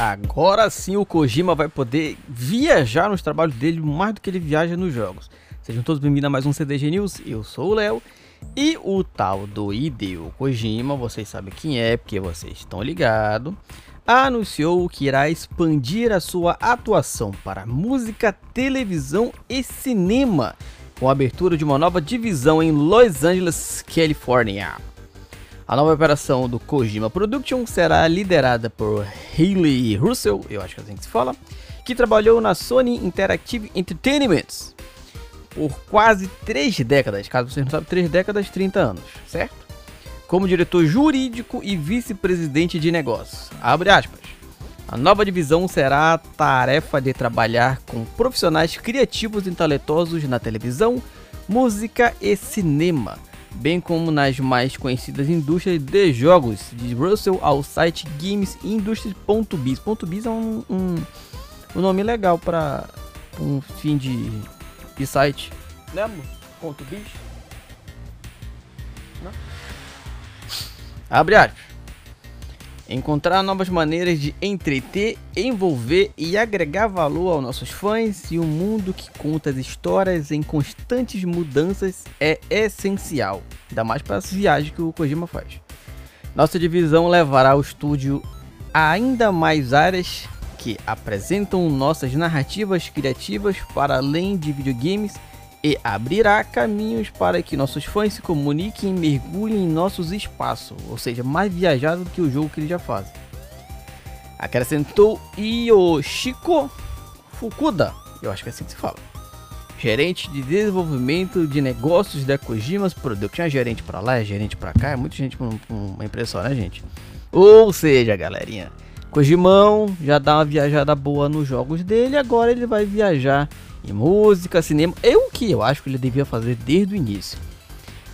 Agora sim o Kojima vai poder viajar nos trabalhos dele mais do que ele viaja nos jogos. Sejam todos bem-vindos a mais um CDG News, eu sou o Léo. E o tal do Hideo Kojima, vocês sabem quem é, porque vocês estão ligados, anunciou que irá expandir a sua atuação para música, televisão e cinema, com a abertura de uma nova divisão em Los Angeles, Califórnia. A nova operação do Kojima Production será liderada por Hayley Russell, eu acho que é assim que se fala, que trabalhou na Sony Interactive Entertainment por quase três décadas, caso você não sabe, três décadas, 30 anos, certo? Como diretor jurídico e vice-presidente de negócios. Abre aspas. A nova divisão será a tarefa de trabalhar com profissionais criativos e talentosos na televisão, música e cinema bem como nas mais conhecidas indústrias de jogos, de Russell ao site gamesindustry.biz. .biz é um, um, um nome legal para um fim de, de site. Ponto .biz? Não? Abre aspas encontrar novas maneiras de entreter, envolver e agregar valor aos nossos fãs e um mundo que conta as histórias em constantes mudanças é essencial, ainda mais para as viagens que o Kojima faz. Nossa divisão levará o estúdio a ainda mais áreas que apresentam nossas narrativas criativas para além de videogames e abrirá caminhos para que nossos fãs se comuniquem e mergulhem em nossos espaços, ou seja, mais viajado do que o jogo que eles já fazem. Acrescentou Yoshiko Fukuda, eu acho que é assim que se fala, gerente de desenvolvimento de negócios da Kojima's Production. É gerente para lá, é gerente para cá, é muita gente com uma impressão, né, gente? Ou seja, galerinha, Kojimão já dá uma viajada boa nos jogos dele, agora ele vai viajar em música, cinema. É o que eu acho que ele devia fazer desde o início.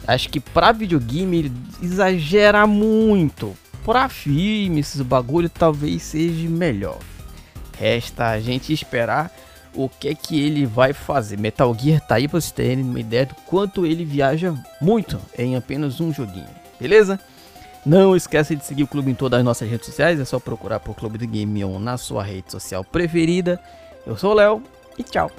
Acho que para videogame ele exagera muito. Para filme, esses bagulho talvez seja melhor. Resta a gente esperar o que é que ele vai fazer. Metal Gear tá aí para vocês terem uma ideia do quanto ele viaja muito em apenas um joguinho. Beleza? Não esqueça de seguir o clube em todas as nossas redes sociais. É só procurar por Clube do Game On na sua rede social preferida. Eu sou o Léo e tchau.